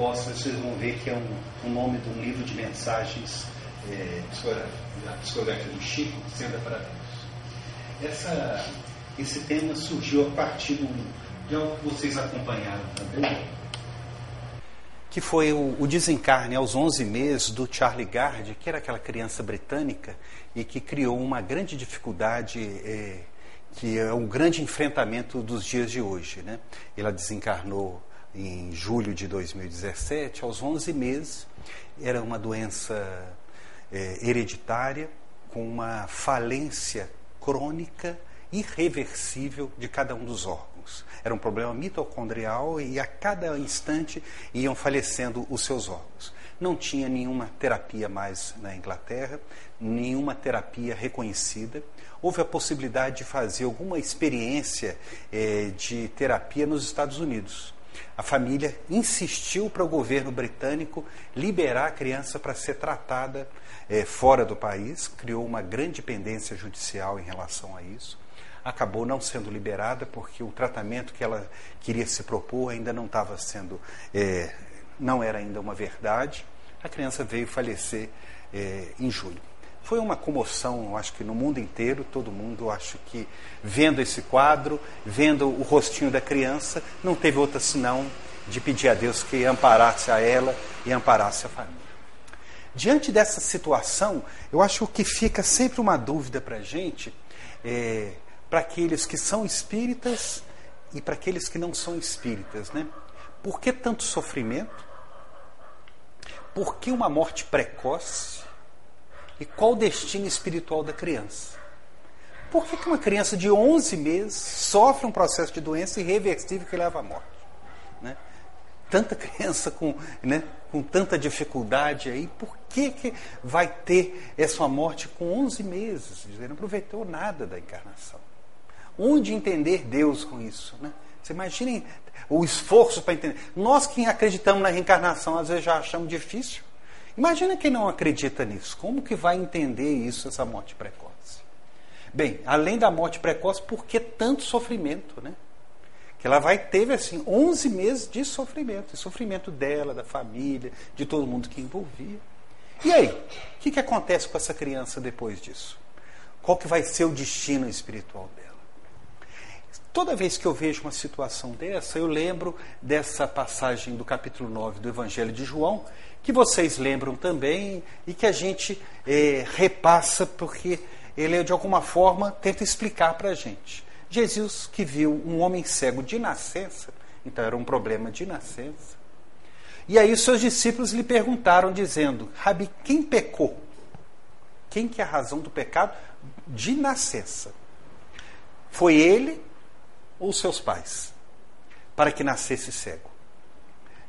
Vocês vão ver que é um, um nome de um livro de mensagens, é, a psicografia do Chico, Senda para Deus. Essa, esse tema surgiu a partir de algo que vocês acompanharam também, que foi o, o, desencarne aos 11 meses do Charlie Gard, que era aquela criança britânica e que criou uma grande dificuldade, é, que é um grande enfrentamento dos dias de hoje. Né? Ela desencarnou em julho de 2017, aos 11 meses, era uma doença é, hereditária com uma falência crônica irreversível de cada um dos órgãos. Era um problema mitocondrial e a cada instante iam falecendo os seus órgãos. Não tinha nenhuma terapia mais na Inglaterra, nenhuma terapia reconhecida. Houve a possibilidade de fazer alguma experiência eh, de terapia nos Estados Unidos. A família insistiu para o governo britânico liberar a criança para ser tratada eh, fora do país, criou uma grande pendência judicial em relação a isso acabou não sendo liberada porque o tratamento que ela queria se propor ainda não estava sendo, é, não era ainda uma verdade. A criança veio falecer é, em julho. Foi uma comoção, acho que no mundo inteiro, todo mundo, acho que vendo esse quadro, vendo o rostinho da criança, não teve outra senão de pedir a Deus que amparasse a ela e amparasse a família. Diante dessa situação, eu acho que fica sempre uma dúvida para a gente. É, para aqueles que são espíritas e para aqueles que não são espíritas, né? Por que tanto sofrimento? Por que uma morte precoce? E qual o destino espiritual da criança? Por que, uma criança de 11 meses sofre um processo de doença irreversível que leva à morte? Né? Tanta criança com, né, com tanta dificuldade aí, por que, que vai ter essa morte com 11 meses? Ele não aproveitou nada da encarnação. Onde entender Deus com isso? Né? Você imaginem o esforço para entender. Nós que acreditamos na reencarnação, às vezes já achamos difícil. Imagina quem não acredita nisso. Como que vai entender isso, essa morte precoce? Bem, além da morte precoce, por que tanto sofrimento, né? Que ela vai ter, assim, 11 meses de sofrimento. sofrimento dela, da família, de todo mundo que envolvia. E aí? O que, que acontece com essa criança depois disso? Qual que vai ser o destino espiritual dela? Toda vez que eu vejo uma situação dessa, eu lembro dessa passagem do capítulo 9 do Evangelho de João, que vocês lembram também e que a gente é, repassa porque ele, de alguma forma, tenta explicar para a gente. Jesus que viu um homem cego de nascença, então era um problema de nascença. E aí os seus discípulos lhe perguntaram, dizendo: Rabi, quem pecou? Quem que é a razão do pecado? De nascença. Foi ele ou seus pais, para que nascesse cego?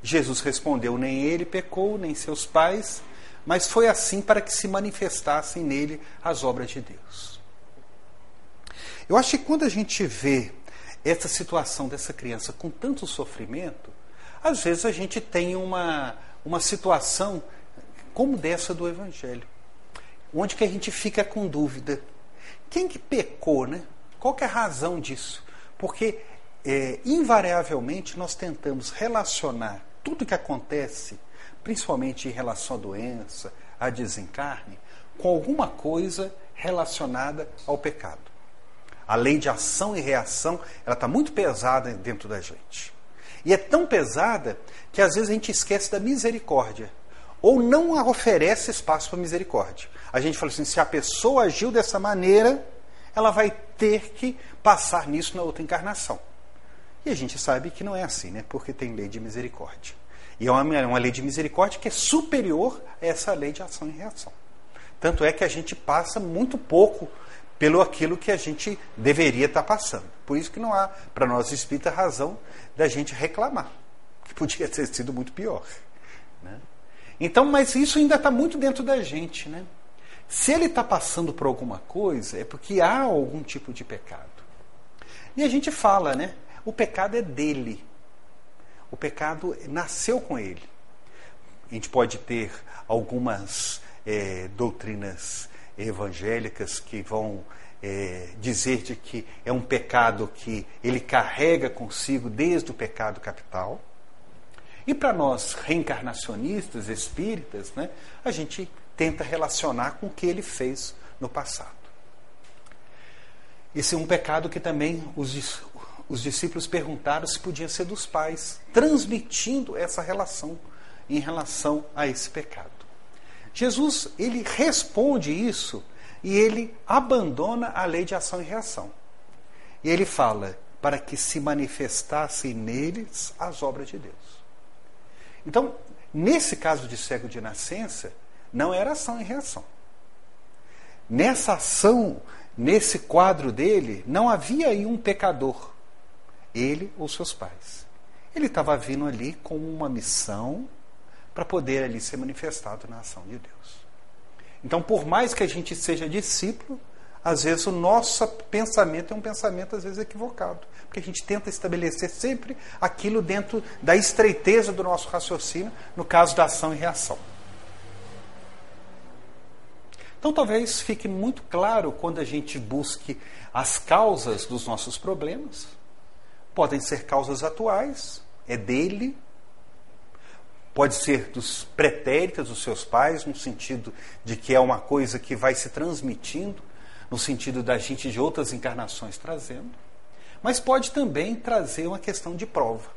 Jesus respondeu: Nem ele pecou, nem seus pais, mas foi assim para que se manifestassem nele as obras de Deus. Eu acho que quando a gente vê essa situação dessa criança com tanto sofrimento, às vezes a gente tem uma, uma situação como dessa do Evangelho, onde que a gente fica com dúvida. Quem que pecou, né? Qual que é a razão disso? Porque, é, invariavelmente, nós tentamos relacionar tudo que acontece, principalmente em relação à doença, a desencarne, com alguma coisa relacionada ao pecado. A lei de ação e reação, ela está muito pesada dentro da gente. E é tão pesada que às vezes a gente esquece da misericórdia. Ou não oferece espaço para misericórdia. A gente fala assim: se a pessoa agiu dessa maneira, ela vai ter que passar nisso na outra encarnação. E a gente sabe que não é assim, né? Porque tem lei de misericórdia. E é uma, uma lei de misericórdia que é superior a essa lei de ação e reação. Tanto é que a gente passa muito pouco pelo aquilo que a gente deveria estar passando. Por isso que não há, para nós espíritas, razão da gente reclamar, que podia ter sido muito pior. Né? Então, mas isso ainda está muito dentro da gente, né? Se ele está passando por alguma coisa, é porque há algum tipo de pecado. E a gente fala, né? O pecado é dele. O pecado nasceu com ele. A gente pode ter algumas é, doutrinas evangélicas que vão é, dizer de que é um pecado que ele carrega consigo desde o pecado capital. E para nós reencarnacionistas, espíritas, né, a gente tenta relacionar com o que ele fez no passado. Esse é um pecado que também os, os discípulos perguntaram se podia ser dos pais, transmitindo essa relação em relação a esse pecado. Jesus, ele responde isso e ele abandona a lei de ação e reação. E ele fala para que se manifestassem neles as obras de Deus. Então, nesse caso de cego de nascença, não era ação e reação. Nessa ação, nesse quadro dele, não havia aí um pecador, ele ou seus pais. Ele estava vindo ali com uma missão para poder ali ser manifestado na ação de Deus. Então, por mais que a gente seja discípulo, às vezes o nosso pensamento é um pensamento às vezes equivocado, porque a gente tenta estabelecer sempre aquilo dentro da estreiteza do nosso raciocínio, no caso da ação e reação. Então, talvez fique muito claro quando a gente busque as causas dos nossos problemas. Podem ser causas atuais, é dele, pode ser dos pretéritos dos seus pais, no sentido de que é uma coisa que vai se transmitindo, no sentido da gente de outras encarnações trazendo, mas pode também trazer uma questão de prova.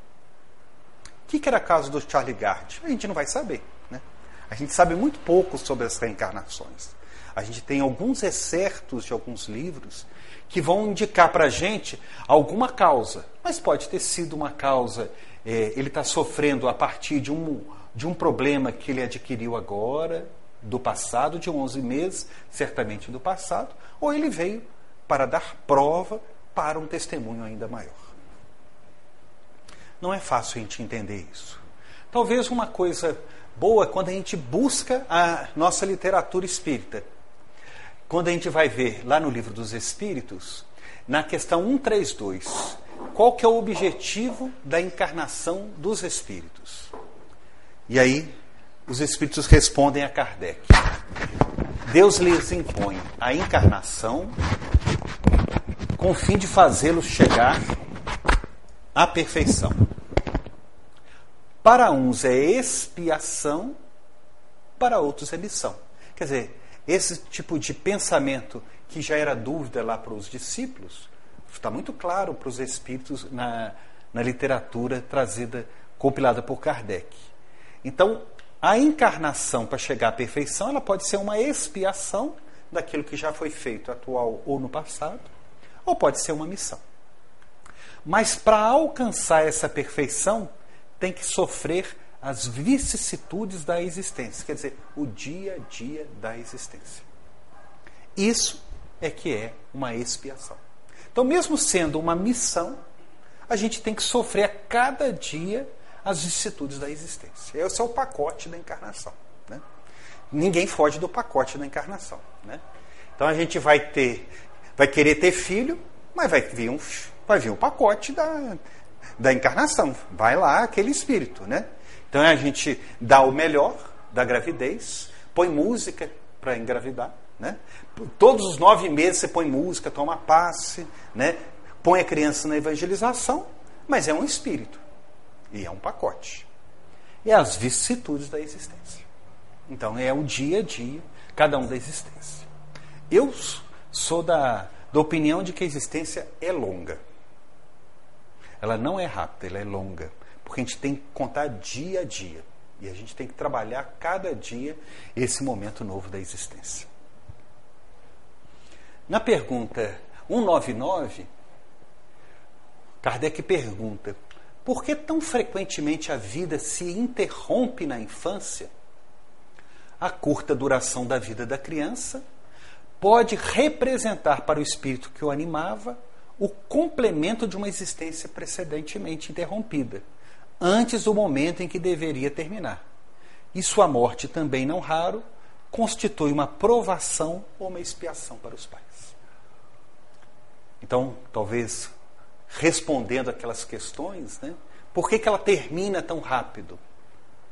O que, era o caso do Charlie Gard? A gente não vai saber. Né? A gente sabe muito pouco sobre as reencarnações. A gente tem alguns excertos de alguns livros que vão indicar para a gente alguma causa, mas pode ter sido uma causa, é, ele está sofrendo a partir de um, de um problema que ele adquiriu agora, do passado, de 11 meses, certamente do passado, ou ele veio para dar prova para um testemunho ainda maior. Não é fácil a gente entender isso. Talvez uma coisa boa quando a gente busca a nossa literatura espírita quando a gente vai ver lá no livro dos Espíritos, na questão 132, qual que é o objetivo da encarnação dos Espíritos? E aí, os Espíritos respondem a Kardec. Deus lhes impõe a encarnação com o fim de fazê-los chegar à perfeição. Para uns é expiação, para outros é missão. Quer dizer, esse tipo de pensamento que já era dúvida lá para os discípulos, está muito claro para os espíritos na, na literatura trazida, compilada por Kardec. Então, a encarnação para chegar à perfeição, ela pode ser uma expiação daquilo que já foi feito atual ou no passado, ou pode ser uma missão. Mas para alcançar essa perfeição, tem que sofrer as vicissitudes da existência, quer dizer, o dia a dia da existência. Isso é que é uma expiação. Então, mesmo sendo uma missão, a gente tem que sofrer a cada dia as vicissitudes da existência. Esse é o pacote da encarnação. Né? Ninguém foge do pacote da encarnação. Né? Então a gente vai ter, vai querer ter filho, mas vai vir um, vai vir um pacote da, da encarnação. Vai lá aquele espírito, né? Então a gente dá o melhor da gravidez, põe música para engravidar. Né? Todos os nove meses você põe música, toma passe, né? põe a criança na evangelização, mas é um espírito e é um pacote. E é as vicissitudes da existência. Então é o dia a dia, cada um da existência. Eu sou da, da opinião de que a existência é longa. Ela não é rápida, ela é longa. Porque a gente tem que contar dia a dia. E a gente tem que trabalhar cada dia esse momento novo da existência. Na pergunta 199, Kardec pergunta: por que tão frequentemente a vida se interrompe na infância? A curta duração da vida da criança pode representar para o espírito que o animava o complemento de uma existência precedentemente interrompida antes do momento em que deveria terminar. E sua morte, também não raro, constitui uma provação ou uma expiação para os pais. Então, talvez respondendo aquelas questões, né? Por que, que ela termina tão rápido?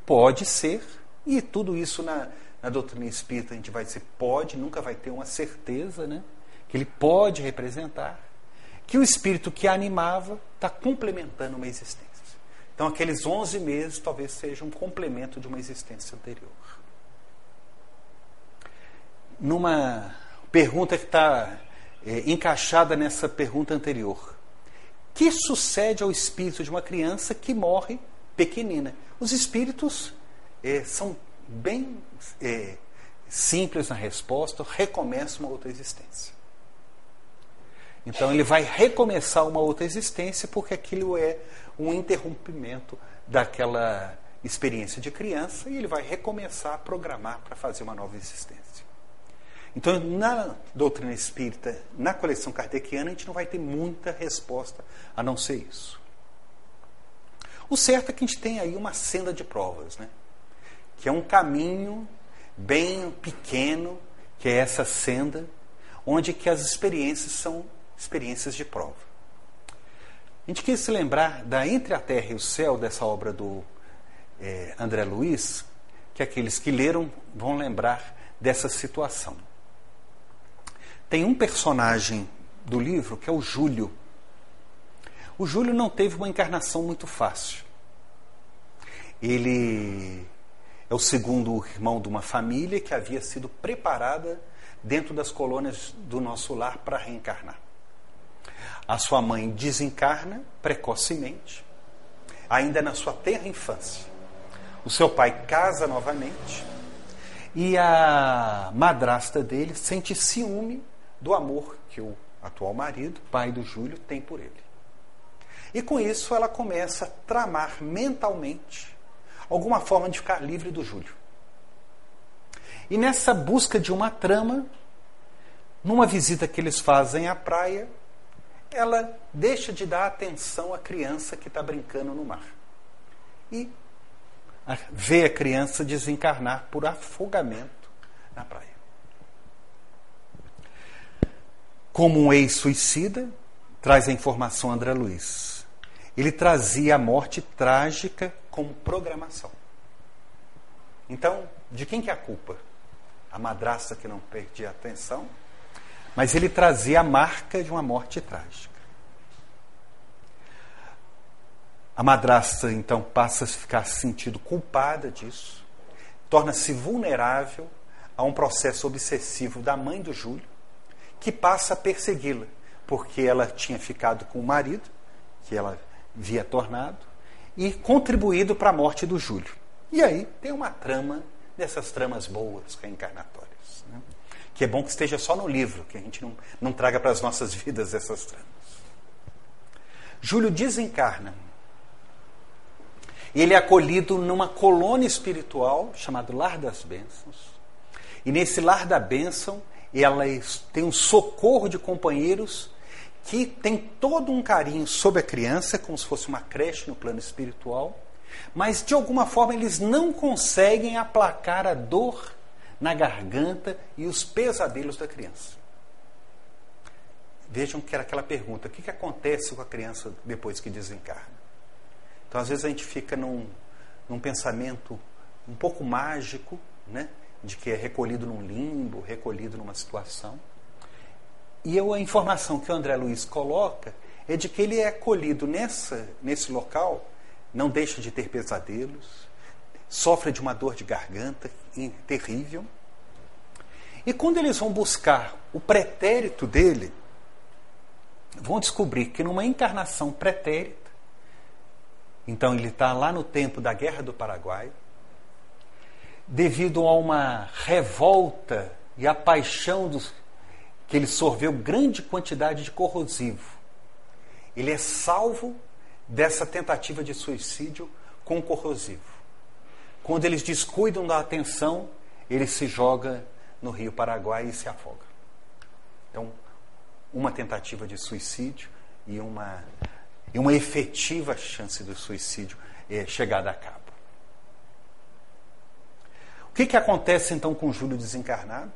Pode ser, e tudo isso na, na doutrina espírita a gente vai dizer pode, nunca vai ter uma certeza, né? Que ele pode representar que o espírito que a animava está complementando uma existência Então, aqueles 11 meses talvez seja um complemento de uma existência anterior. Numa pergunta que está é, encaixada nessa pergunta anterior: que sucede ao espírito de uma criança que morre pequenina? Os espíritos é, são bem é, simples na resposta, recomeçam uma outra existência. Então ele vai recomeçar uma outra existência porque aquilo é um interrompimento daquela experiência de criança e ele vai recomeçar a programar para fazer uma nova existência. Então, na doutrina espírita, na coleção kardeciana, a gente não vai ter muita resposta a não ser isso. O certo é que a gente tem aí uma senda de provas, né? que é um caminho bem pequeno, que é essa senda, onde que as experiências são experiências de prova. A gente quis se lembrar da Entre a Terra e o Céu, dessa obra do é, André Luiz, que aqueles que leram vão lembrar dessa situação. Tem um personagem do livro que é o Júlio. O Júlio não teve uma encarnação muito fácil. Ele é o segundo irmão de uma família que havia sido preparada dentro das colônias do nosso lar para reencarnar. A sua mãe desencarna precocemente, ainda na sua tenra infância. O seu pai casa novamente e a madrasta dele sente ciúme do amor que o atual marido, pai do Júlio, tem por ele. E com isso ela começa a tramar mentalmente alguma forma de ficar livre do Júlio. E nessa busca de uma trama, numa visita que eles fazem à praia, ela deixa de dar atenção à criança que está brincando no mar. E vê a criança desencarnar por afogamento na praia. Como um ex-suicida, traz a informação André Luiz. Ele trazia a morte trágica como programação. Então, de quem que é a culpa? A madrasta que não perdia atenção mas ele trazia a marca de uma morte trágica. A madrasta então passa a ficar sentindo culpada disso, torna-se vulnerável a um processo obsessivo da mãe do Júlio, que passa a persegui-la, porque ela tinha ficado com o marido, que ela via tornado, e contribuído para a morte do Júlio. E aí tem uma trama dessas tramas boas reencarnatórias que é bom que esteja só no livro, que a gente não, não traga para as nossas vidas essas tramas. Júlio desencarna. Ele é acolhido numa colônia espiritual chamado Lar das Bênçãos. E nesse Lar da Bênção, ela tem um socorro de companheiros que tem todo um carinho sobre a criança, como se fosse uma creche no plano espiritual, mas de alguma forma eles não conseguem aplacar a dor na garganta e os pesadelos da criança. Vejam que era aquela pergunta: o que, que acontece com a criança depois que desencarna? Então, às vezes, a gente fica num, num pensamento um pouco mágico, né? de que é recolhido num limbo, recolhido numa situação. E eu, a informação que o André Luiz coloca é de que ele é acolhido nessa, nesse local, não deixa de ter pesadelos, sofre de uma dor de garganta terrível. E quando eles vão buscar o pretérito dele, vão descobrir que numa encarnação pretérita, então ele está lá no tempo da Guerra do Paraguai, devido a uma revolta e a paixão dos, que ele sorveu grande quantidade de corrosivo. Ele é salvo dessa tentativa de suicídio com corrosivo. Quando eles descuidam da atenção, ele se joga no Rio Paraguai e se afoga. Então, uma tentativa de suicídio e uma, e uma efetiva chance do suicídio é chegada a cabo. O que, que acontece então com Júlio desencarnado?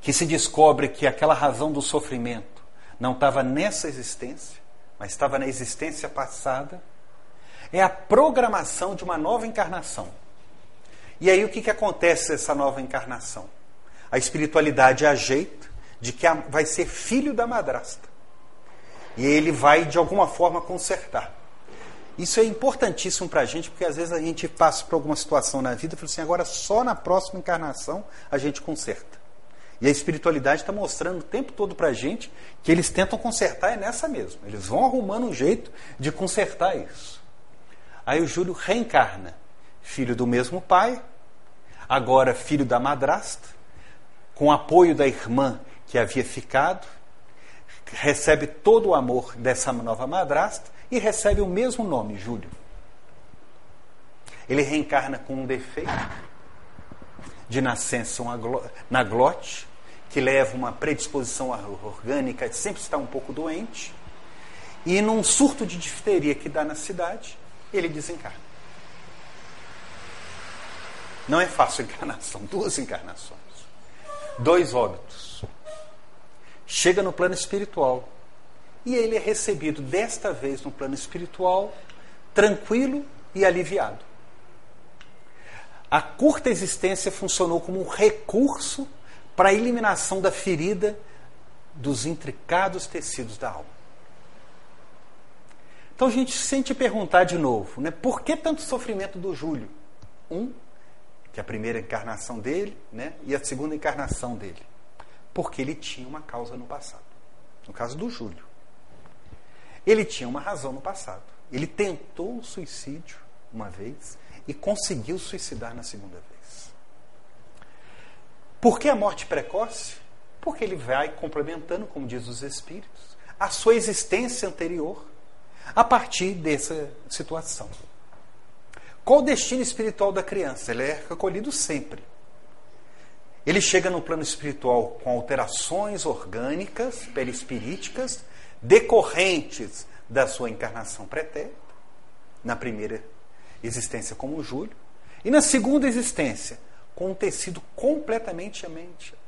Que se descobre que aquela razão do sofrimento não estava nessa existência, mas estava na existência passada é a programação de uma nova encarnação. E aí o que, que acontece nessa nova encarnação? A espiritualidade ajeita de que vai ser filho da madrasta. E ele vai, de alguma forma, consertar. Isso é importantíssimo para a gente, porque às vezes a gente passa por alguma situação na vida e fala assim, agora só na próxima encarnação a gente conserta. E a espiritualidade está mostrando o tempo todo para a gente que eles tentam consertar é nessa mesmo. Eles vão arrumando um jeito de consertar isso. Aí o Júlio reencarna, filho do mesmo pai, agora filho da madrasta, com apoio da irmã que havia ficado, recebe todo o amor dessa nova madrasta e recebe o mesmo nome, Júlio. Ele reencarna com um defeito de nascença na glote, que leva uma predisposição orgânica, sempre está um pouco doente, e num surto de difteria que dá na cidade, ele desencarna. Não é fácil a encarnação, duas encarnações, dois óbitos. Chega no plano espiritual e ele é recebido desta vez no plano espiritual tranquilo e aliviado. A curta existência funcionou como um recurso para a eliminação da ferida dos intricados tecidos da alma. Então a gente sente perguntar de novo, né, por que tanto sofrimento do Júlio? Um, que é a primeira encarnação dele, né, e a segunda encarnação dele. Porque ele tinha uma causa no passado. No caso do Júlio. Ele tinha uma razão no passado. Ele tentou o suicídio uma vez e conseguiu suicidar na segunda vez. Por que a morte precoce? Porque ele vai complementando, como diz os Espíritos, a sua existência anterior a partir dessa situação. Qual o destino espiritual da criança? Ele é recolhido sempre. Ele chega no plano espiritual com alterações orgânicas, perispiríticas, decorrentes da sua encarnação pretérita, na primeira existência como Júlio, e na segunda existência, com um tecido completamente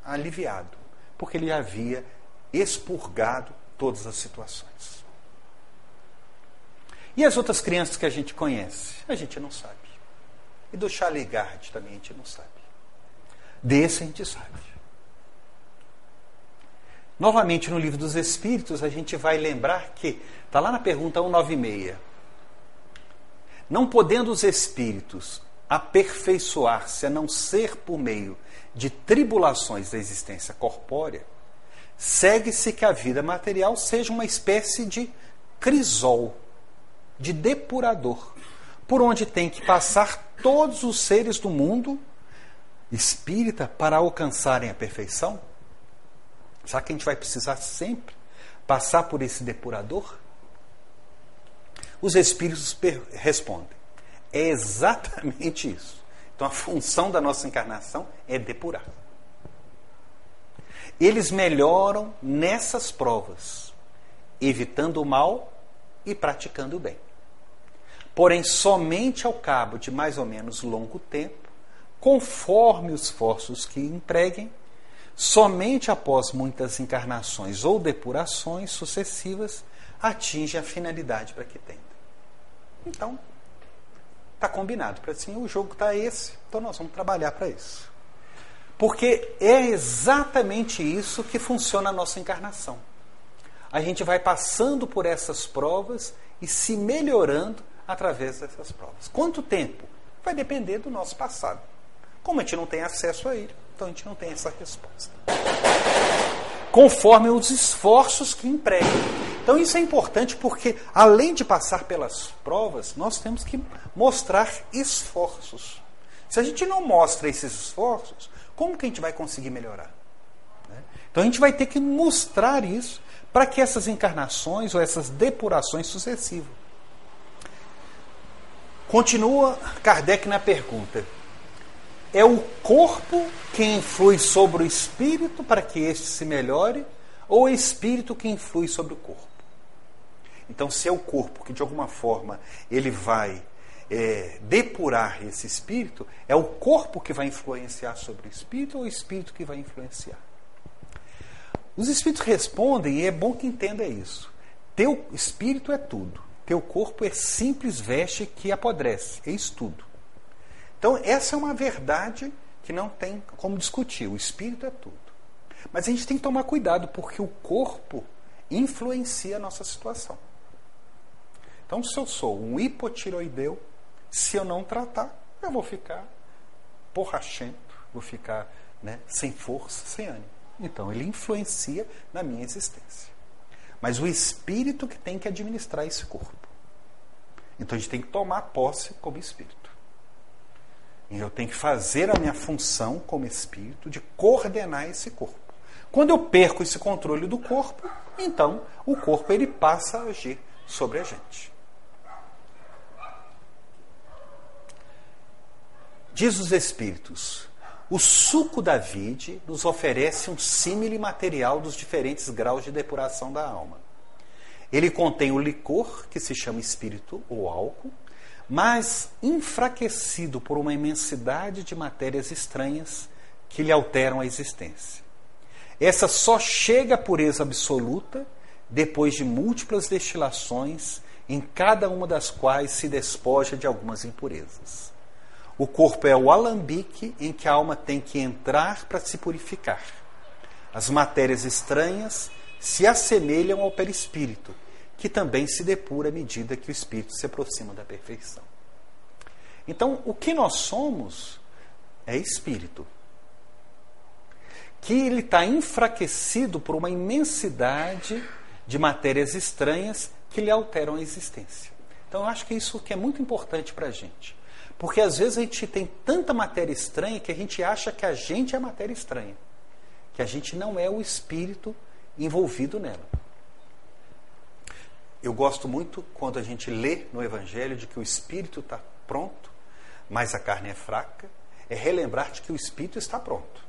aliviado, porque ele havia expurgado todas as situações. E as outras crianças que a gente conhece? A gente não sabe. E do Charlie Gard também a gente não sabe. Desse a gente sabe. Novamente no livro dos Espíritos, a gente vai lembrar que, está lá na pergunta 196, não podendo os espíritos aperfeiçoar-se a não ser por meio de tribulações da existência corpórea, segue-se que a vida material seja uma espécie de crisol, de depurador, por onde tem que passar todos os seres do mundo espírita para alcançarem a perfeição? Será que a gente vai precisar sempre passar por esse depurador? Os espíritos respondem: é exatamente isso. Então a função da nossa encarnação é depurar. Eles melhoram nessas provas, evitando o mal e praticando o bem. Porém, somente ao cabo de mais ou menos longo tempo, conforme os esforços que empreguem, somente após muitas encarnações ou depurações sucessivas, atinge a finalidade para que tenta. Então, está combinado. Para assim, o jogo está esse, então nós vamos trabalhar para isso. Porque é exatamente isso que funciona a nossa encarnação. A gente vai passando por essas provas e se melhorando através dessas provas. Quanto tempo? Vai depender do nosso passado. Como a gente não tem acesso a ele, então a gente não tem essa resposta. Conforme os esforços que empregam. Então isso é importante porque, além de passar pelas provas, nós temos que mostrar esforços. Se a gente não mostra esses esforços, como que a gente vai conseguir melhorar? Né? Então a gente vai ter que mostrar isso para que essas encarnações ou essas depurações sucessivas. Continua Kardec na pergunta: é o corpo que influi sobre o espírito para que este se melhore, ou é o espírito que influi sobre o corpo? Então, se é o corpo que de alguma forma ele vai é, depurar esse espírito, é o corpo que vai influenciar sobre o espírito ou o espírito que vai influenciar? Os espíritos respondem, e é bom que entenda isso. Teu espírito é tudo, teu corpo é simples veste que apodrece, é isso tudo. Então, essa é uma verdade que não tem como discutir. O espírito é tudo. Mas a gente tem que tomar cuidado, porque o corpo influencia a nossa situação. Então, se eu sou um hipotiroideu, se eu não tratar, eu vou ficar borrachento, vou ficar né, sem força, sem ânimo. Então, ele influencia na minha existência. Mas o espírito que tem que administrar esse corpo. Então, a gente tem que tomar posse como espírito. E eu tenho que fazer a minha função como espírito de coordenar esse corpo. Quando eu perco esse controle do corpo, então o corpo ele passa a agir sobre a gente. Diz os Espíritos, o suco da vide nos oferece um símile material dos diferentes graus de depuração da alma. Ele contém o licor, que se chama espírito ou álcool, mas enfraquecido por uma imensidade de matérias estranhas que lhe alteram a existência. Essa só chega à pureza absoluta depois de múltiplas destilações, em cada uma das quais se despoja de algumas impurezas. O corpo é o alambique em que a alma tem que entrar para se purificar. As matérias estranhas se assemelham ao perispírito, que também se depura à medida que o espírito se aproxima da perfeição. Então, o que nós somos é espírito. Que ele está enfraquecido por uma imensidade de matérias estranhas que lhe alteram a existência. Então, eu acho que isso que é muito importante para a gente. Porque às vezes a gente tem tanta matéria estranha que a gente acha que a gente é matéria estranha. Que a gente não é o espírito envolvido nela. Eu gosto muito quando a gente lê no Evangelho de que o espírito está pronto, mas a carne é fraca. É relembrar de que o espírito está pronto.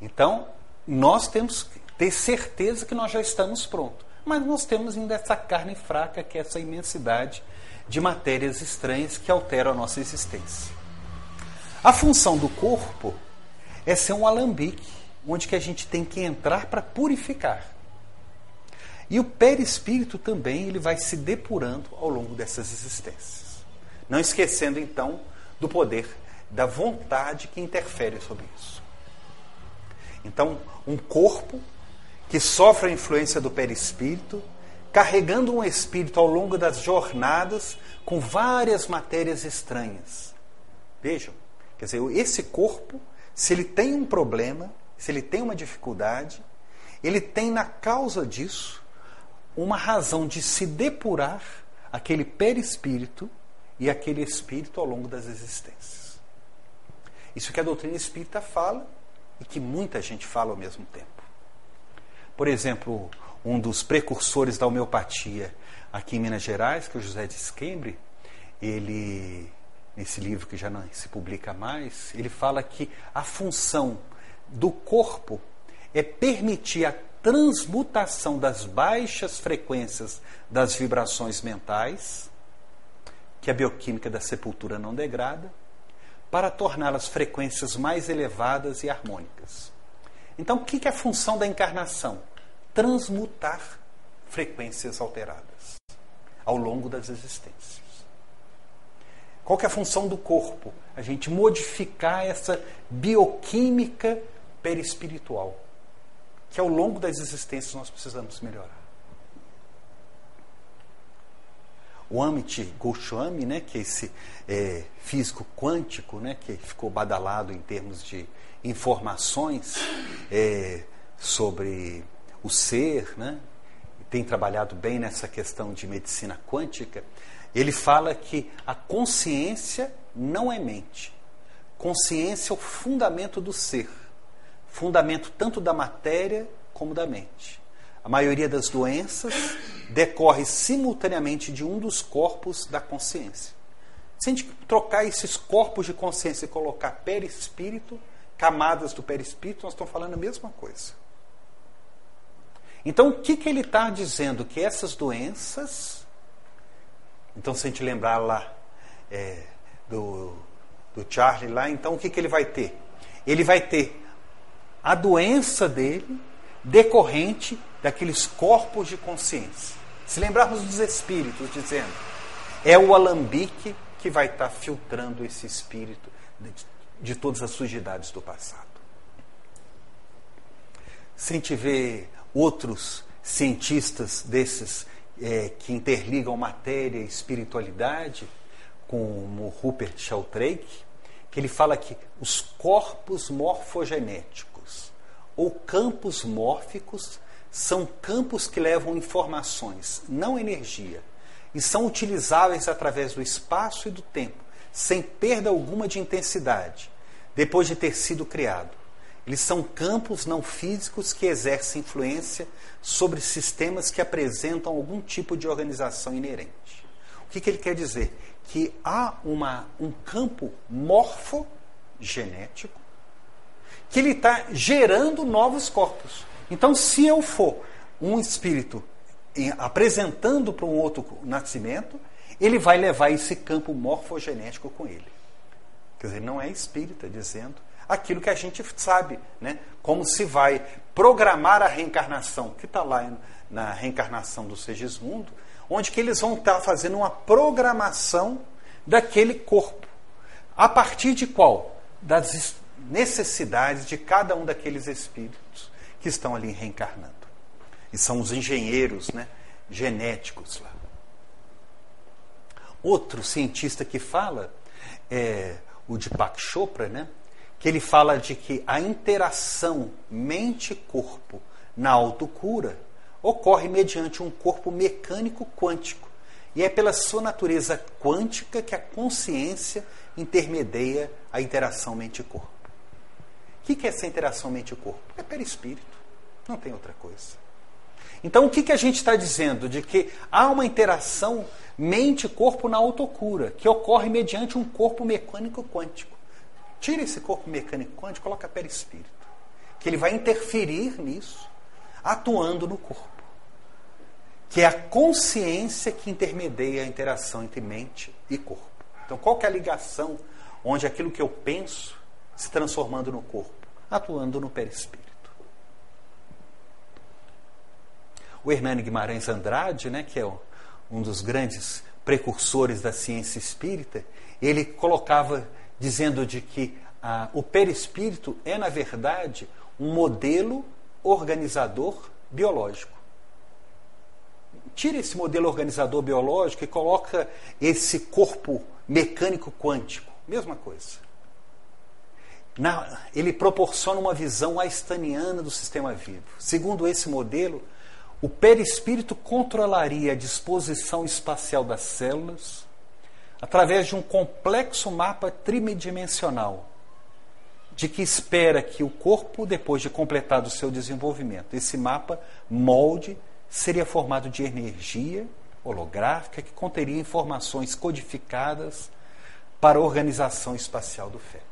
Então, nós temos que ter certeza que nós já estamos prontos. Mas nós temos ainda essa carne fraca, que é essa imensidade de matérias estranhas que alteram a nossa existência. A função do corpo é ser um alambique, onde que a gente tem que entrar para purificar. E o perispírito também ele vai se depurando ao longo dessas existências. Não esquecendo então do poder da vontade que interfere sobre isso. Então, um corpo que sofre a influência do perispírito, carregando um espírito ao longo das jornadas com várias matérias estranhas. Vejam, quer dizer, esse corpo, se ele tem um problema, se ele tem uma dificuldade, ele tem na causa disso uma razão de se depurar aquele perispírito e aquele espírito ao longo das existências. Isso que a doutrina espírita fala e que muita gente fala ao mesmo tempo. Por exemplo, um dos precursores da homeopatia aqui em Minas Gerais, que é o José de Esquembre, ele, nesse livro que já não se publica mais, ele fala que a função do corpo é permitir a transmutação das baixas frequências das vibrações mentais, que a bioquímica da sepultura não degrada, para torná-las frequências mais elevadas e harmônicas. Então, o que é a função da encarnação? Transmutar frequências alteradas ao longo das existências. Qual é a função do corpo? A gente modificar essa bioquímica perispiritual que ao longo das existências nós precisamos melhorar. O Amit Goswami, né, que é esse é, físico quântico, né, que ficou badalado em termos de informações é, sobre o ser, né, tem trabalhado bem nessa questão de medicina quântica, ele fala que a consciência não é mente. Consciência é o fundamento do ser fundamento tanto da matéria como da mente. A maioria das doenças decorre simultaneamente de um dos corpos da consciência. Se a gente trocar esses corpos de consciência e colocar perispírito, camadas do perispírito, nós estamos falando a mesma coisa. Então, o que, que ele está dizendo? Que essas doenças. Então, se a gente lembrar lá é, do, do Charlie, lá, então o que, que ele vai ter? Ele vai ter a doença dele decorrente daqueles corpos de consciência. Se lembrarmos dos espíritos dizendo, é o alambique que vai estar filtrando esse espírito de, de todas as sujidades do passado. Se a gente vê outros cientistas desses é, que interligam matéria e espiritualidade, como Rupert Sheldrake, que ele fala que os corpos morfogenéticos ou campos mórficos são campos que levam informações, não energia, e são utilizáveis através do espaço e do tempo, sem perda alguma de intensidade, depois de ter sido criado. Eles são campos não físicos que exercem influência sobre sistemas que apresentam algum tipo de organização inerente. O que, que ele quer dizer? Que há uma, um campo morfogenético que ele está gerando novos corpos. Então, se eu for um espírito apresentando para um outro nascimento, ele vai levar esse campo morfogenético com ele. Quer dizer, não é espírita dizendo aquilo que a gente sabe, né? como se vai programar a reencarnação, que está lá na reencarnação do Segismundo, onde que eles vão estar tá fazendo uma programação daquele corpo. A partir de qual? Das necessidades de cada um daqueles espíritos que estão ali reencarnando. E são os engenheiros né, genéticos lá. Outro cientista que fala é o Deepak Chopra, né, que ele fala de que a interação mente-corpo na autocura ocorre mediante um corpo mecânico quântico. E é pela sua natureza quântica que a consciência intermedia a interação mente-corpo. O que é essa interação mente-corpo? É perispírito. Não tem outra coisa. Então, o que, que a gente está dizendo? De que há uma interação mente-corpo na autocura, que ocorre mediante um corpo mecânico quântico. Tira esse corpo mecânico quântico, coloca perispírito, que ele vai interferir nisso, atuando no corpo. Que é a consciência que intermedia a interação entre mente e corpo. Então, qual que é a ligação onde aquilo que eu penso se transformando no corpo? Atuando no perispírito. O Hernani Guimarães Andrade, né, que é um dos grandes precursores da ciência espírita, ele colocava dizendo de que ah, o perispírito é, na verdade, um modelo organizador biológico. Tira esse modelo organizador biológico e coloca esse corpo mecânico quântico. Mesma coisa. Na, ele proporciona uma visão einsteiniana do sistema vivo. Segundo esse modelo, o perispírito controlaria a disposição espacial das células através de um complexo mapa tridimensional de que espera que o corpo, depois de completado o seu desenvolvimento, esse mapa molde seria formado de energia holográfica que conteria informações codificadas para a organização espacial do feto.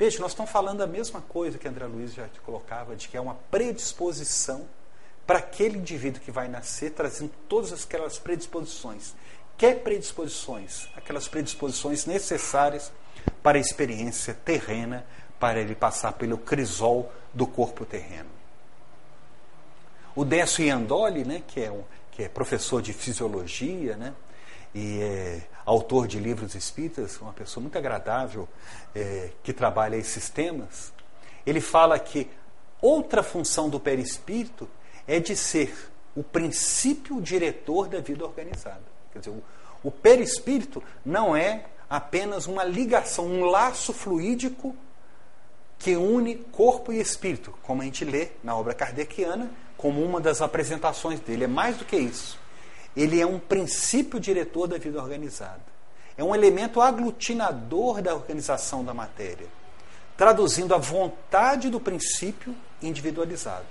Veja, nós estamos falando a mesma coisa que André Luiz já te colocava, de que é uma predisposição para aquele indivíduo que vai nascer, trazendo todas aquelas predisposições. Que predisposições? Aquelas predisposições necessárias para a experiência terrena, para ele passar pelo crisol do corpo terreno. O Décio Iandoli, né, que, é um, que é professor de fisiologia, né, e é autor de livros espíritas, uma pessoa muito agradável é, que trabalha esses temas, ele fala que outra função do perispírito é de ser o princípio diretor da vida organizada. Quer dizer, o, o perispírito não é apenas uma ligação, um laço fluídico que une corpo e espírito, como a gente lê na obra kardeciana, como uma das apresentações dele. É mais do que isso. Ele é um princípio diretor da vida organizada. É um elemento aglutinador da organização da matéria, traduzindo a vontade do princípio individualizado.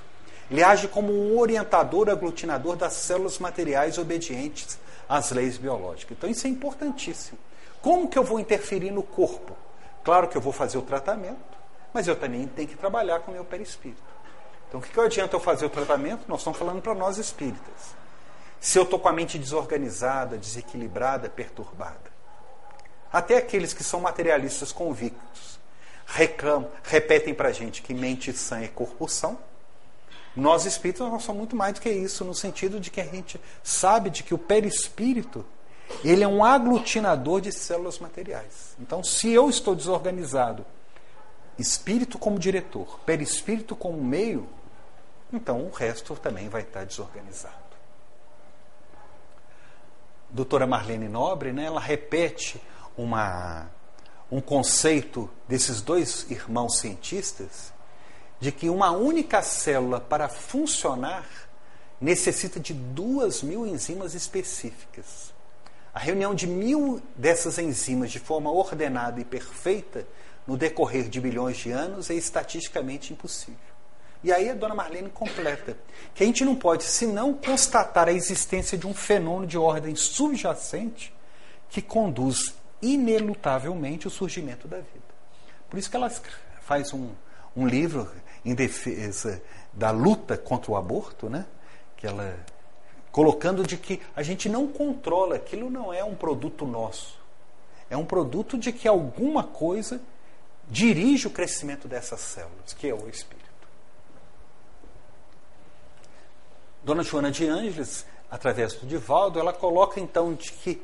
Ele age como um orientador aglutinador das células materiais obedientes às leis biológicas. Então isso é importantíssimo. Como que eu vou interferir no corpo? Claro que eu vou fazer o tratamento, mas eu também tenho que trabalhar com o meu perispírito. Então o que, que adianta eu fazer o tratamento? Nós estamos falando para nós espíritas. Se eu estou com a mente desorganizada, desequilibrada, perturbada. Até aqueles que são materialistas convictos reclamam, repetem para a gente que mente sã é corpo são, nós espíritos nós somos muito mais do que isso, no sentido de que a gente sabe de que o perispírito ele é um aglutinador de células materiais. Então, se eu estou desorganizado, espírito como diretor, perispírito como meio, então o resto também vai estar desorganizado. Doutora Marlene Nobre, né, ela repete uma, um conceito desses dois irmãos cientistas de que uma única célula para funcionar necessita de duas mil enzimas específicas. A reunião de mil dessas enzimas de forma ordenada e perfeita no decorrer de milhões de anos é estatisticamente impossível. E aí a dona Marlene completa que a gente não pode senão constatar a existência de um fenômeno de ordem subjacente que conduz inelutavelmente o surgimento da vida. Por isso que ela faz um, um livro em defesa da luta contra o aborto, né? que ela colocando de que a gente não controla, aquilo não é um produto nosso. É um produto de que alguma coisa dirige o crescimento dessas células, que é o espírito. Dona Joana de Ângeles, através do Divaldo, ela coloca então de que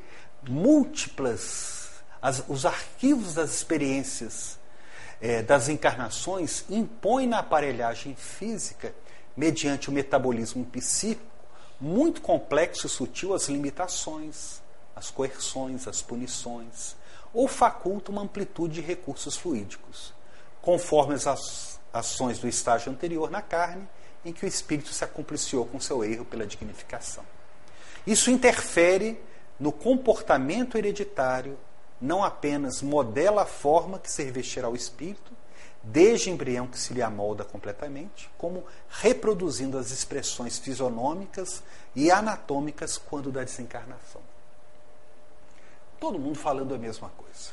múltiplas, as, os arquivos das experiências é, das encarnações impõem na aparelhagem física, mediante o metabolismo psíquico, muito complexo e sutil, as limitações, as coerções, as punições, ou faculta uma amplitude de recursos fluídicos, conforme as ações do estágio anterior na carne, em que o espírito se acompliciou com seu erro pela dignificação. Isso interfere no comportamento hereditário, não apenas modela a forma que se revestirá o espírito, desde embrião que se lhe amolda completamente, como reproduzindo as expressões fisionômicas e anatômicas quando da desencarnação. Todo mundo falando a mesma coisa.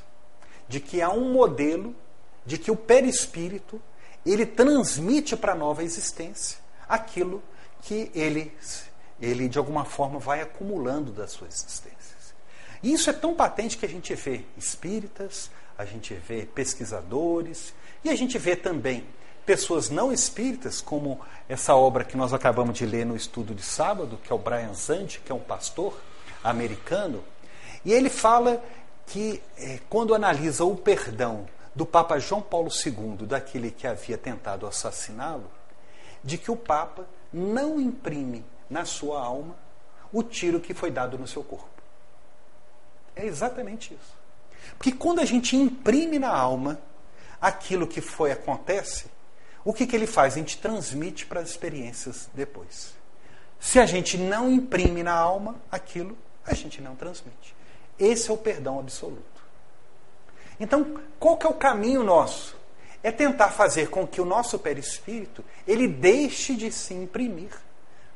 De que há um modelo de que o perispírito ele transmite para a nova existência aquilo que ele, ele de alguma forma vai acumulando das suas existências. E isso é tão patente que a gente vê espíritas, a gente vê pesquisadores e a gente vê também pessoas não espíritas, como essa obra que nós acabamos de ler no estudo de sábado, que é o Brian Zandi, que é um pastor americano, e ele fala que é, quando analisa o perdão do Papa João Paulo II, daquele que havia tentado assassiná-lo, de que o Papa não imprime na sua alma o tiro que foi dado no seu corpo. É exatamente isso. Porque quando a gente imprime na alma aquilo que foi acontece, o que, que ele faz? A gente transmite para as experiências depois. Se a gente não imprime na alma aquilo, a gente não transmite. Esse é o perdão absoluto. Então, qual que é o caminho nosso? É tentar fazer com que o nosso perispírito ele deixe de se imprimir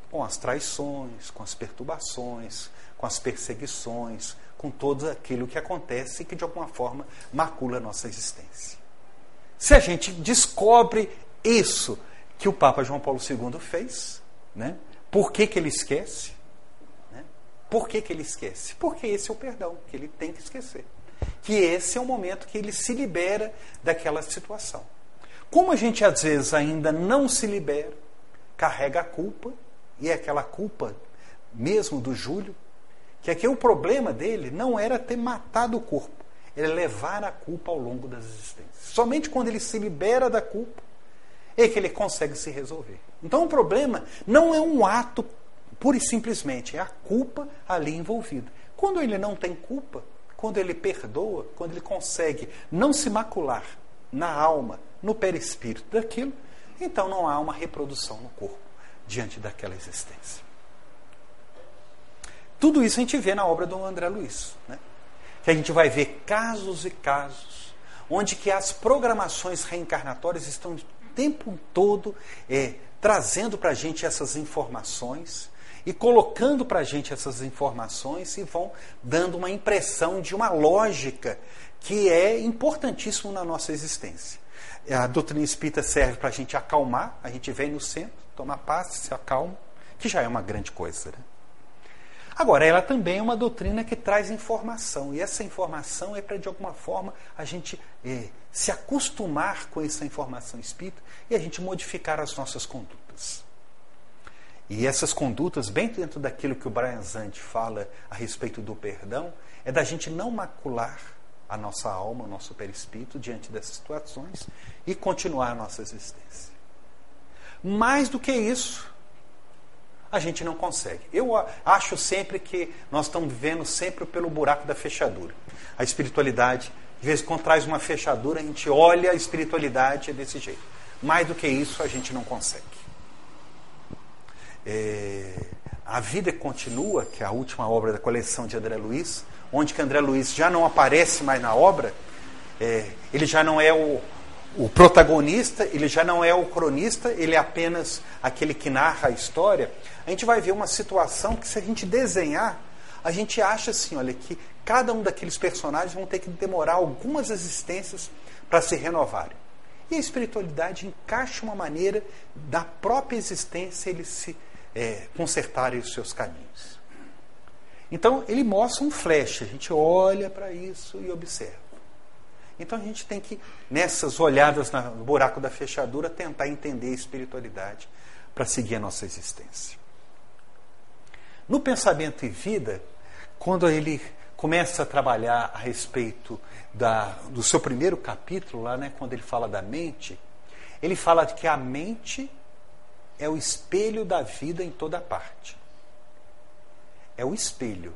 com as traições, com as perturbações, com as perseguições, com todo aquilo que acontece e que de alguma forma macula a nossa existência. Se a gente descobre isso que o Papa João Paulo II fez, né? por que, que ele esquece? Né? Por que, que ele esquece? Porque esse é o perdão que ele tem que esquecer. Que esse é o momento que ele se libera daquela situação. Como a gente às vezes ainda não se libera, carrega a culpa, e é aquela culpa mesmo do Júlio, que aqui o problema dele não era ter matado o corpo, era levar a culpa ao longo das existências. Somente quando ele se libera da culpa é que ele consegue se resolver. Então o problema não é um ato pura e simplesmente, é a culpa ali envolvida. Quando ele não tem culpa, quando ele perdoa, quando ele consegue não se macular na alma, no perispírito daquilo, então não há uma reprodução no corpo diante daquela existência. Tudo isso a gente vê na obra do André Luiz. Né? Que a gente vai ver casos e casos onde que as programações reencarnatórias estão o tempo todo é, trazendo para a gente essas informações e colocando para a gente essas informações e vão dando uma impressão de uma lógica que é importantíssimo na nossa existência. A doutrina espírita serve para a gente acalmar, a gente vem no centro, toma paz, se acalma, que já é uma grande coisa. Né? Agora, ela também é uma doutrina que traz informação, e essa informação é para, de alguma forma, a gente é, se acostumar com essa informação espírita e a gente modificar as nossas condutas. E essas condutas, bem dentro daquilo que o Brian Zandi fala a respeito do perdão, é da gente não macular a nossa alma, o nosso perispírito diante dessas situações e continuar a nossa existência. Mais do que isso, a gente não consegue. Eu acho sempre que nós estamos vivendo sempre pelo buraco da fechadura. A espiritualidade, de vez em quando, traz uma fechadura, a gente olha a espiritualidade desse jeito. Mais do que isso, a gente não consegue. É, a Vida Continua, que é a última obra da coleção de André Luiz, onde que André Luiz já não aparece mais na obra, é, ele já não é o, o protagonista, ele já não é o cronista, ele é apenas aquele que narra a história, a gente vai ver uma situação que, se a gente desenhar, a gente acha assim, olha, que cada um daqueles personagens vão ter que demorar algumas existências para se renovarem. E a espiritualidade encaixa uma maneira da própria existência eles se é, consertarem os seus caminhos. Então, ele mostra um flash, a gente olha para isso e observa. Então a gente tem que, nessas olhadas no buraco da fechadura, tentar entender a espiritualidade para seguir a nossa existência. No pensamento e vida, quando ele começa a trabalhar a respeito da, do seu primeiro capítulo, lá, né, quando ele fala da mente, ele fala que a mente é o espelho da vida em toda parte. É o espelho.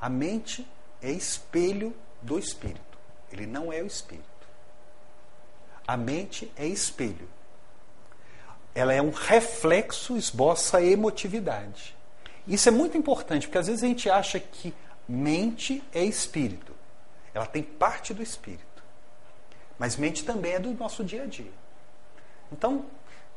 A mente é espelho do espírito. Ele não é o espírito. A mente é espelho. Ela é um reflexo, esboça a emotividade. Isso é muito importante, porque às vezes a gente acha que mente é espírito. Ela tem parte do espírito. Mas mente também é do nosso dia a dia. Então,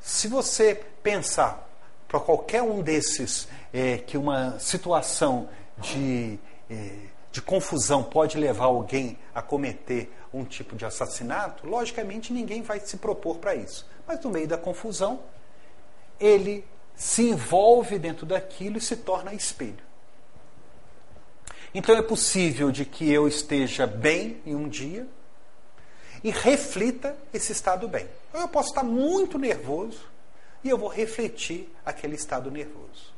se você pensar para qualquer um desses é, que uma situação de é, de confusão pode levar alguém a cometer um tipo de assassinato, logicamente ninguém vai se propor para isso. Mas no meio da confusão, ele se envolve dentro daquilo e se torna espelho. Então é possível de que eu esteja bem em um dia e reflita esse estado bem. Eu posso estar muito nervoso e eu vou refletir aquele estado nervoso.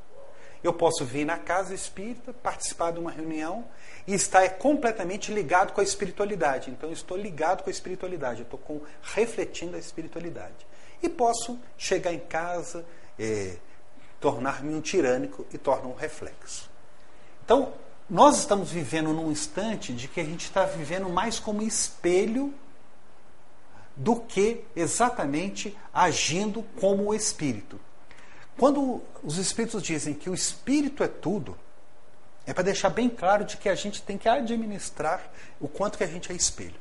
Eu posso vir na casa espírita, participar de uma reunião e estar completamente ligado com a espiritualidade. Então, eu estou ligado com a espiritualidade, eu estou com, refletindo a espiritualidade. E posso chegar em casa, é, tornar-me um tirânico e tornar um reflexo. Então, nós estamos vivendo num instante de que a gente está vivendo mais como espelho do que exatamente agindo como o espírito. Quando os espíritos dizem que o espírito é tudo, é para deixar bem claro de que a gente tem que administrar o quanto que a gente é espelho.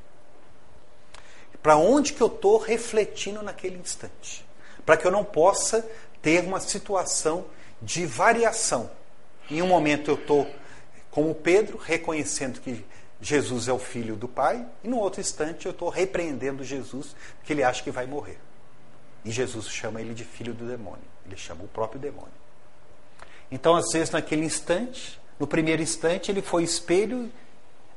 Para onde que eu estou refletindo naquele instante. Para que eu não possa ter uma situação de variação. Em um momento eu estou, como Pedro, reconhecendo que Jesus é o filho do Pai, e no outro instante eu estou repreendendo Jesus, porque ele acha que vai morrer. E Jesus chama ele de filho do demônio. Ele chama o próprio demônio. Então, às vezes, naquele instante, no primeiro instante, ele foi espelho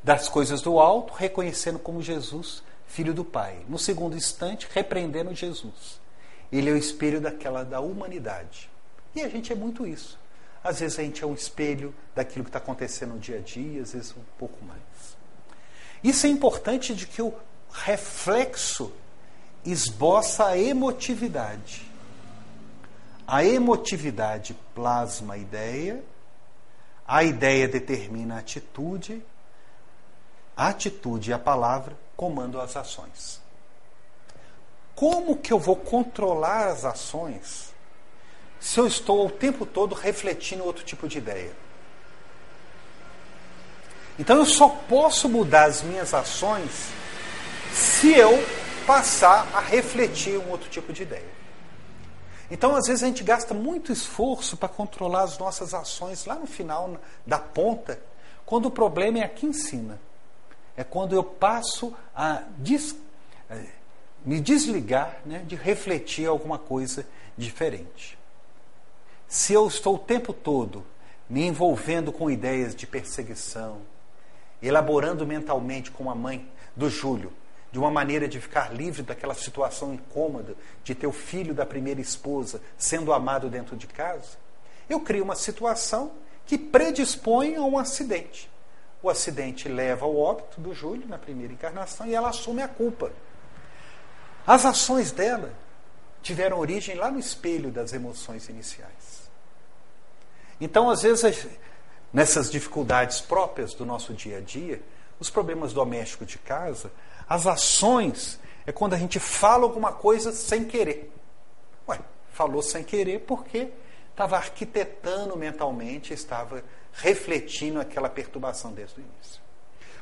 das coisas do alto, reconhecendo como Jesus, filho do Pai. No segundo instante, repreendendo Jesus. Ele é o espelho daquela da humanidade. E a gente é muito isso. Às vezes a gente é um espelho daquilo que está acontecendo no dia a dia, às vezes um pouco mais. Isso é importante de que o reflexo esboça a emotividade. A emotividade plasma a ideia, a ideia determina a atitude, a atitude e a palavra comandam as ações. Como que eu vou controlar as ações se eu estou o tempo todo refletindo outro tipo de ideia? Então eu só posso mudar as minhas ações se eu passar a refletir um outro tipo de ideia. Então, às vezes, a gente gasta muito esforço para controlar as nossas ações lá no final da ponta, quando o problema é aqui em cima. É quando eu passo a des, eh, me desligar né, de refletir alguma coisa diferente. Se eu estou o tempo todo me envolvendo com ideias de perseguição, elaborando mentalmente com a mãe do Júlio de uma maneira de ficar livre daquela situação incômoda de ter o filho da primeira esposa sendo amado dentro de casa, eu crio uma situação que predispõe a um acidente. O acidente leva ao óbito do Júlio na primeira encarnação e ela assume a culpa. As ações dela tiveram origem lá no espelho das emoções iniciais. Então, às vezes, nessas dificuldades próprias do nosso dia a dia, os problemas domésticos de casa, as ações é quando a gente fala alguma coisa sem querer. Ué, falou sem querer porque estava arquitetando mentalmente, estava refletindo aquela perturbação desde o início.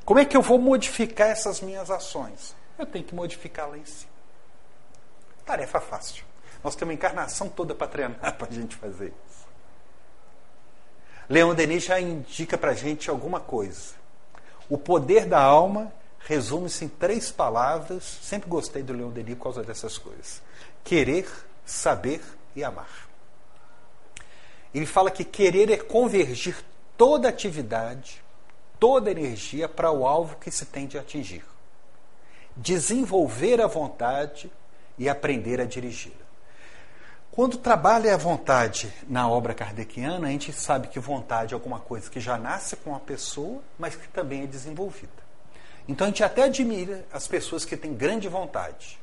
Como é que eu vou modificar essas minhas ações? Eu tenho que modificar lá em cima. Tarefa fácil. Nós temos uma encarnação toda para treinar para a gente fazer isso. Leon Denis já indica para a gente alguma coisa. O poder da alma resume-se em três palavras. Sempre gostei do Leon Denis por causa dessas coisas: querer, saber e amar. Ele fala que querer é convergir toda atividade, toda energia para o alvo que se tem de atingir. Desenvolver a vontade e aprender a dirigi-la. Quando trabalha a vontade na obra kardeciana, a gente sabe que vontade é alguma coisa que já nasce com a pessoa, mas que também é desenvolvida. Então a gente até admira as pessoas que têm grande vontade,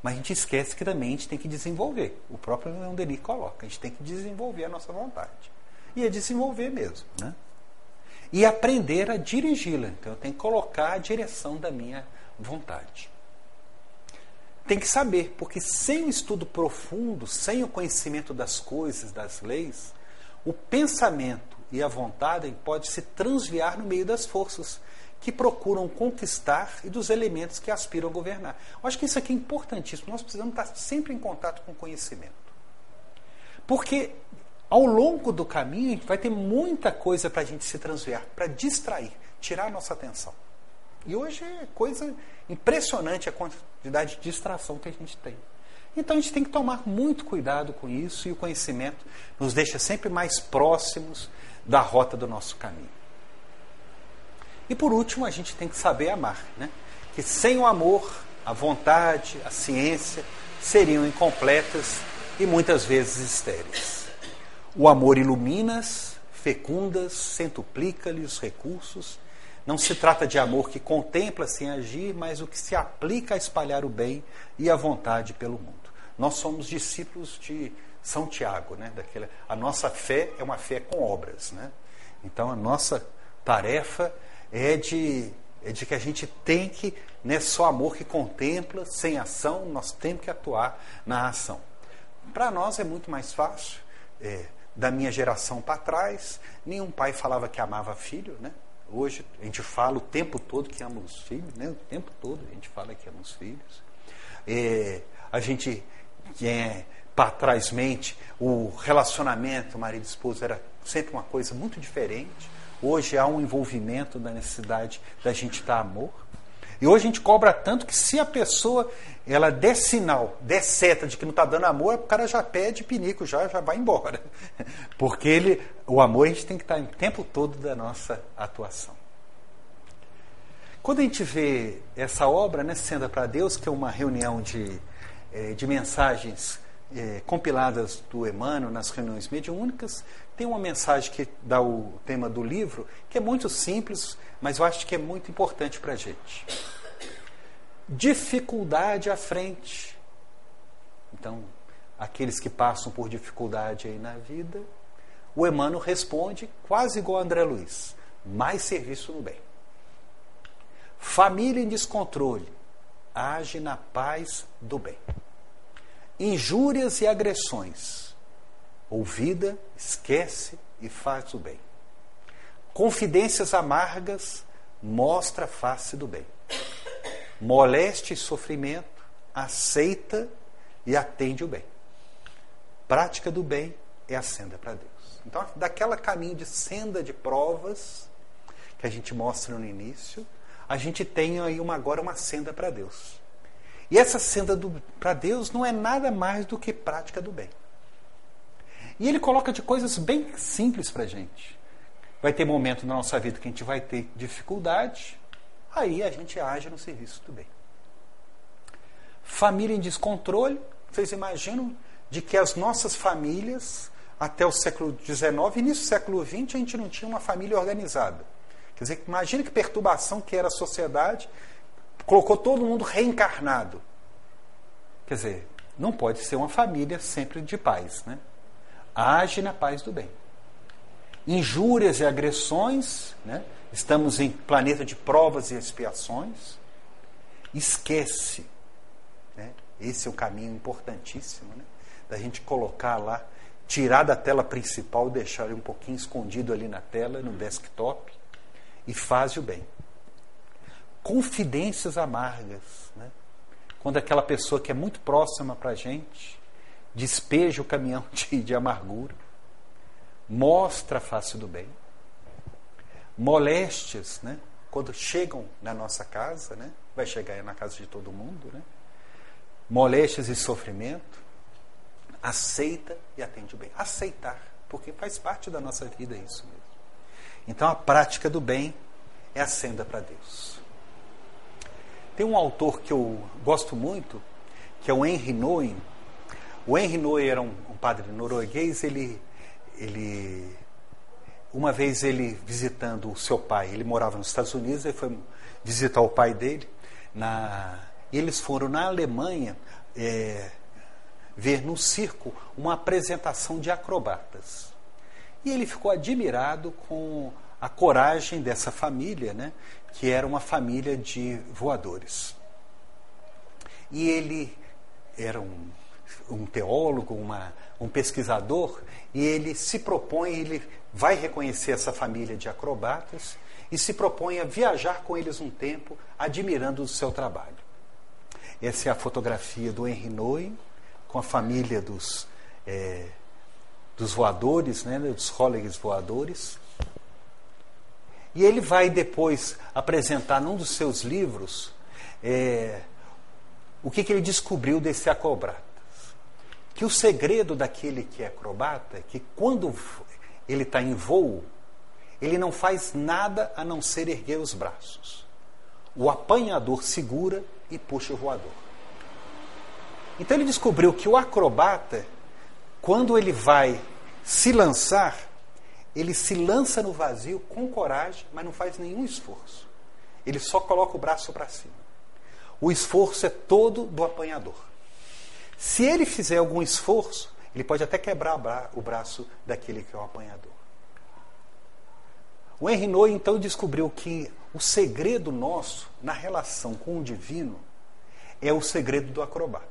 mas a gente esquece que também a gente tem que desenvolver. O próprio Leon Denis coloca, a gente tem que desenvolver a nossa vontade. E é desenvolver mesmo. Né? E aprender a dirigi-la. Então eu tenho que colocar a direção da minha vontade. Tem que saber, porque sem o estudo profundo, sem o conhecimento das coisas, das leis, o pensamento e a vontade pode se transviar no meio das forças que procuram conquistar e dos elementos que aspiram a governar. Eu acho que isso aqui é importantíssimo. Nós precisamos estar sempre em contato com o conhecimento. Porque ao longo do caminho vai ter muita coisa para a gente se transviar, para distrair, tirar a nossa atenção. E hoje é coisa impressionante a quantidade de distração que a gente tem. Então a gente tem que tomar muito cuidado com isso e o conhecimento nos deixa sempre mais próximos da rota do nosso caminho. E por último, a gente tem que saber amar, né? Que sem o amor, a vontade, a ciência seriam incompletas e muitas vezes estéreis. O amor ilumina-as, fecundas, centuplica-lhe os recursos. Não se trata de amor que contempla sem agir, mas o que se aplica a espalhar o bem e a vontade pelo mundo. Nós somos discípulos de São Tiago, né? Daquela, a nossa fé é uma fé com obras, né? Então a nossa tarefa é de, é de que a gente tem que, não é só amor que contempla, sem ação, nós temos que atuar na ação. Para nós é muito mais fácil. É, da minha geração para trás, nenhum pai falava que amava filho, né? Hoje a gente fala o tempo todo que ama os filhos, né? O tempo todo a gente fala que ama os filhos. É, a gente é, para trás mente, o relacionamento marido e esposa era sempre uma coisa muito diferente. Hoje há um envolvimento da necessidade da gente dar amor. E hoje a gente cobra tanto que se a pessoa ela der sinal, der seta de que não está dando amor, o cara já pede pinico, já, já vai embora. Porque ele, o amor a gente tem que estar o tempo todo da nossa atuação. Quando a gente vê essa obra, né, Senda para Deus, que é uma reunião de, eh, de mensagens é, compiladas do Emmanuel nas reuniões mediúnicas, tem uma mensagem que dá o tema do livro, que é muito simples, mas eu acho que é muito importante para a gente. Dificuldade à frente. Então, aqueles que passam por dificuldade aí na vida, o Emmanuel responde quase igual a André Luiz: mais serviço no bem. Família em descontrole, age na paz do bem injúrias e agressões. Ouvida, esquece e faz o bem. Confidências amargas, mostra a face do bem. Moleste e sofrimento, aceita e atende o bem. Prática do bem é a senda para Deus. Então, daquela caminho de senda de provas que a gente mostra no início, a gente tem aí uma, agora uma senda para Deus. E essa senda para Deus não é nada mais do que prática do bem. E ele coloca de coisas bem simples para a gente. Vai ter momento na nossa vida que a gente vai ter dificuldade, aí a gente age no serviço do bem. Família em descontrole, vocês imaginam de que as nossas famílias, até o século XIX, início do século XX, a gente não tinha uma família organizada. Quer dizer, imagina que perturbação que era a sociedade colocou todo mundo reencarnado. Quer dizer, não pode ser uma família sempre de paz, né? Age na paz do bem. injúrias e agressões, né? estamos em planeta de provas e expiações. Esquece. Né? Esse é o caminho importantíssimo, né? da gente colocar lá, tirar da tela principal, deixar ele um pouquinho escondido ali na tela, no desktop, e faz o bem. Confidências amargas. Né? Quando aquela pessoa que é muito próxima para a gente despeja o caminhão de, de amargura, mostra a face do bem. Moléstias, né? quando chegam na nossa casa, né? vai chegar na casa de todo mundo, né? moléstias e sofrimento, aceita e atende o bem. Aceitar, porque faz parte da nossa vida isso mesmo. Então a prática do bem é a senda para Deus. Tem um autor que eu gosto muito, que é o Henry Nouwen. O Henry Nouwen era um, um padre norueguês, ele, ele uma vez ele visitando o seu pai, ele morava nos Estados Unidos, ele foi visitar o pai dele, na, eles foram na Alemanha é, ver no circo uma apresentação de acrobatas. E ele ficou admirado com a coragem dessa família, né, que era uma família de voadores. E ele era um, um teólogo, uma, um pesquisador, e ele se propõe, ele vai reconhecer essa família de acrobatas e se propõe a viajar com eles um tempo, admirando o seu trabalho. Essa é a fotografia do Henry Noy, com a família dos, é, dos voadores, né, dos Holligs voadores. E ele vai depois apresentar num dos seus livros é, o que, que ele descobriu desse acrobata. Que o segredo daquele que é acrobata é que quando ele está em voo, ele não faz nada a não ser erguer os braços. O apanhador segura e puxa o voador. Então ele descobriu que o acrobata, quando ele vai se lançar, ele se lança no vazio com coragem, mas não faz nenhum esforço. Ele só coloca o braço para cima. O esforço é todo do apanhador. Se ele fizer algum esforço, ele pode até quebrar o braço daquele que é o apanhador. O Henry Noy então descobriu que o segredo nosso na relação com o divino é o segredo do acrobata.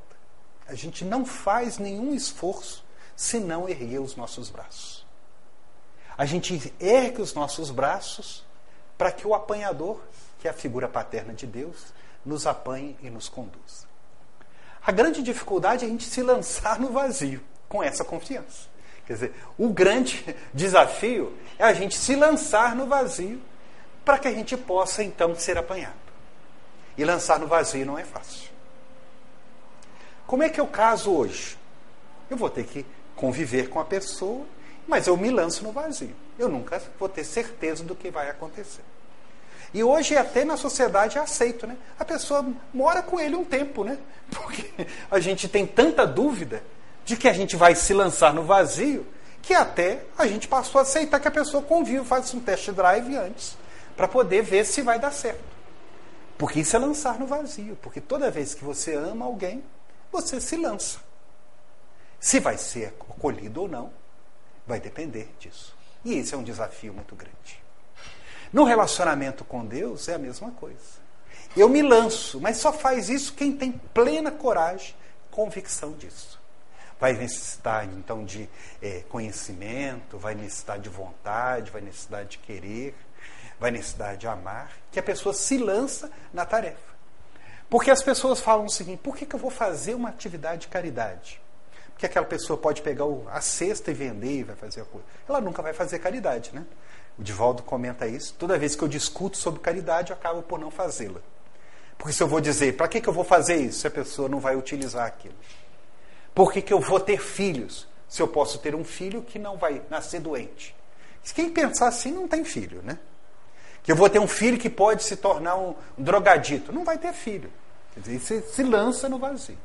A gente não faz nenhum esforço se não erguer os nossos braços. A gente ergue os nossos braços para que o apanhador, que é a figura paterna de Deus, nos apanhe e nos conduza. A grande dificuldade é a gente se lançar no vazio com essa confiança. Quer dizer, o grande desafio é a gente se lançar no vazio para que a gente possa então ser apanhado. E lançar no vazio não é fácil. Como é que é o caso hoje? Eu vou ter que conviver com a pessoa, mas eu me lanço no vazio. Eu nunca vou ter certeza do que vai acontecer. E hoje até na sociedade é aceito, né? A pessoa mora com ele um tempo, né? Porque a gente tem tanta dúvida de que a gente vai se lançar no vazio que até a gente passou a aceitar que a pessoa convive, faz um test drive antes, para poder ver se vai dar certo. Porque isso é lançar no vazio, porque toda vez que você ama alguém, você se lança. Se vai ser acolhido ou não, vai depender disso. E esse é um desafio muito grande. No relacionamento com Deus é a mesma coisa. Eu me lanço, mas só faz isso quem tem plena coragem, convicção disso. Vai necessitar então de é, conhecimento, vai necessitar de vontade, vai necessitar de querer, vai necessitar de amar, que a pessoa se lança na tarefa. Porque as pessoas falam o seguinte: por que, que eu vou fazer uma atividade de caridade? Porque aquela pessoa pode pegar a cesta e vender e vai fazer a coisa. Ela nunca vai fazer caridade, né? O Divaldo comenta isso. Toda vez que eu discuto sobre caridade, eu acabo por não fazê-la. Porque se eu vou dizer, para que, que eu vou fazer isso se a pessoa não vai utilizar aquilo? Por que, que eu vou ter filhos se eu posso ter um filho que não vai nascer doente? Quem pensar assim não tem filho, né? Que eu vou ter um filho que pode se tornar um, drogadito. Não vai ter filho. Quer dizer, você se lança no vazio.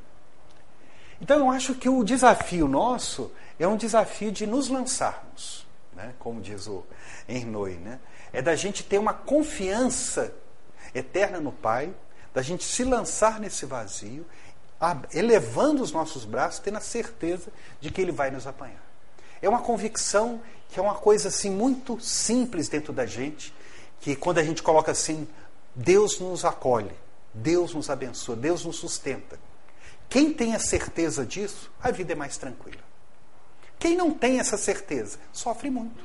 Então eu acho que o desafio nosso é um desafio de nos lançarmos, né? como diz o Ernoi, né? é da gente ter uma confiança eterna no Pai, da gente se lançar nesse vazio, elevando os nossos braços, tendo a certeza de que Ele vai nos apanhar. É uma convicção que é uma coisa assim muito simples dentro da gente, que quando a gente coloca assim, Deus nos acolhe, Deus nos abençoa, Deus nos sustenta. Quem tem a certeza disso, a vida é mais tranquila. Quem não tem essa certeza, sofre muito,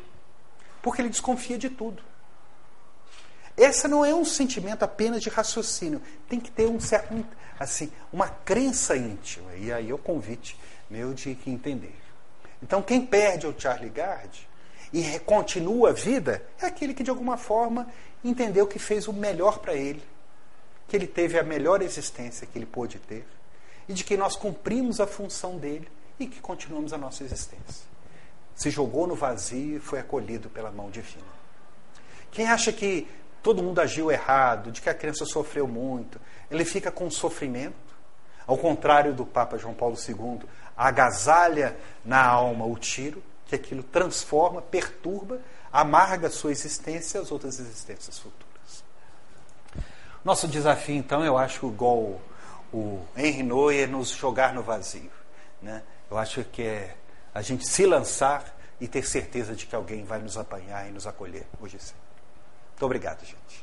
porque ele desconfia de tudo. Essa não é um sentimento apenas de raciocínio, tem que ter um certo, assim, uma crença íntima. E aí é o convite meu de entender. Então, quem perde o Charlie Gard e continua a vida é aquele que de alguma forma entendeu que fez o melhor para ele, que ele teve a melhor existência que ele pôde ter e de que nós cumprimos a função dele e que continuamos a nossa existência. Se jogou no vazio e foi acolhido pela mão divina. Quem acha que todo mundo agiu errado, de que a criança sofreu muito, ele fica com sofrimento, ao contrário do Papa João Paulo II, agasalha na alma o tiro, que aquilo transforma, perturba, amarga a sua existência e as outras existências futuras. Nosso desafio, então, eu acho, igual o Henry Noy, é nos jogar no vazio. Né? Eu acho que é a gente se lançar e ter certeza de que alguém vai nos apanhar e nos acolher hoje sim. Muito obrigado, gente.